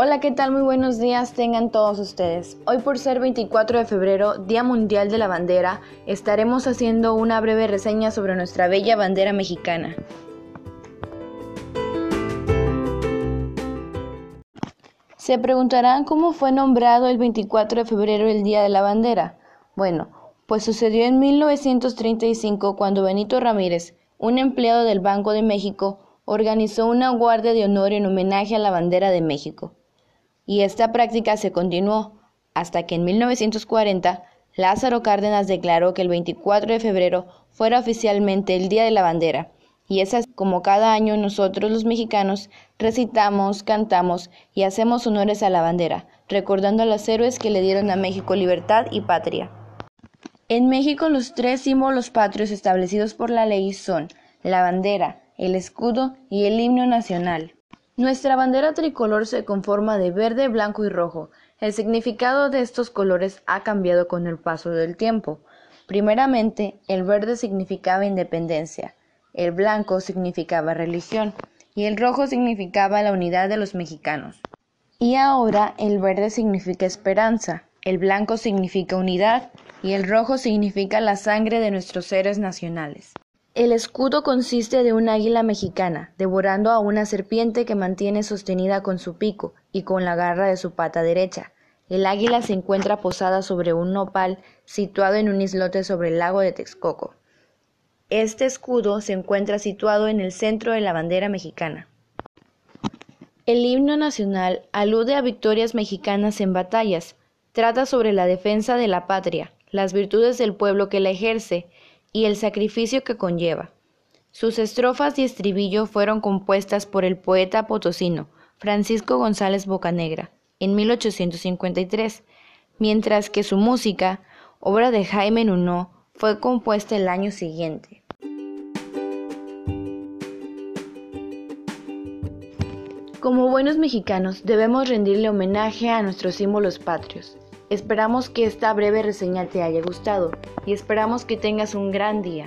Hola, ¿qué tal? Muy buenos días tengan todos ustedes. Hoy por ser 24 de febrero, Día Mundial de la Bandera, estaremos haciendo una breve reseña sobre nuestra bella bandera mexicana. Se preguntarán cómo fue nombrado el 24 de febrero el Día de la Bandera. Bueno, pues sucedió en 1935 cuando Benito Ramírez, un empleado del Banco de México, organizó una guardia de honor en homenaje a la bandera de México. Y esta práctica se continuó hasta que en 1940 Lázaro Cárdenas declaró que el 24 de febrero fuera oficialmente el Día de la Bandera. Y es así como cada año nosotros los mexicanos recitamos, cantamos y hacemos honores a la bandera, recordando a los héroes que le dieron a México libertad y patria. En México los tres símbolos patrios establecidos por la ley son la bandera, el escudo y el himno nacional. Nuestra bandera tricolor se conforma de verde, blanco y rojo. El significado de estos colores ha cambiado con el paso del tiempo. Primeramente, el verde significaba independencia, el blanco significaba religión y el rojo significaba la unidad de los mexicanos. Y ahora el verde significa esperanza, el blanco significa unidad y el rojo significa la sangre de nuestros seres nacionales. El escudo consiste de un águila mexicana, devorando a una serpiente que mantiene sostenida con su pico y con la garra de su pata derecha. El águila se encuentra posada sobre un nopal situado en un islote sobre el lago de Texcoco. Este escudo se encuentra situado en el centro de la bandera mexicana. El himno nacional alude a victorias mexicanas en batallas, trata sobre la defensa de la patria, las virtudes del pueblo que la ejerce, y el sacrificio que conlleva. Sus estrofas y estribillo fueron compuestas por el poeta potosino Francisco González Bocanegra en 1853, mientras que su música, obra de Jaime Nuno, fue compuesta el año siguiente. Como buenos mexicanos debemos rendirle homenaje a nuestros símbolos patrios. Esperamos que esta breve reseña te haya gustado y esperamos que tengas un gran día.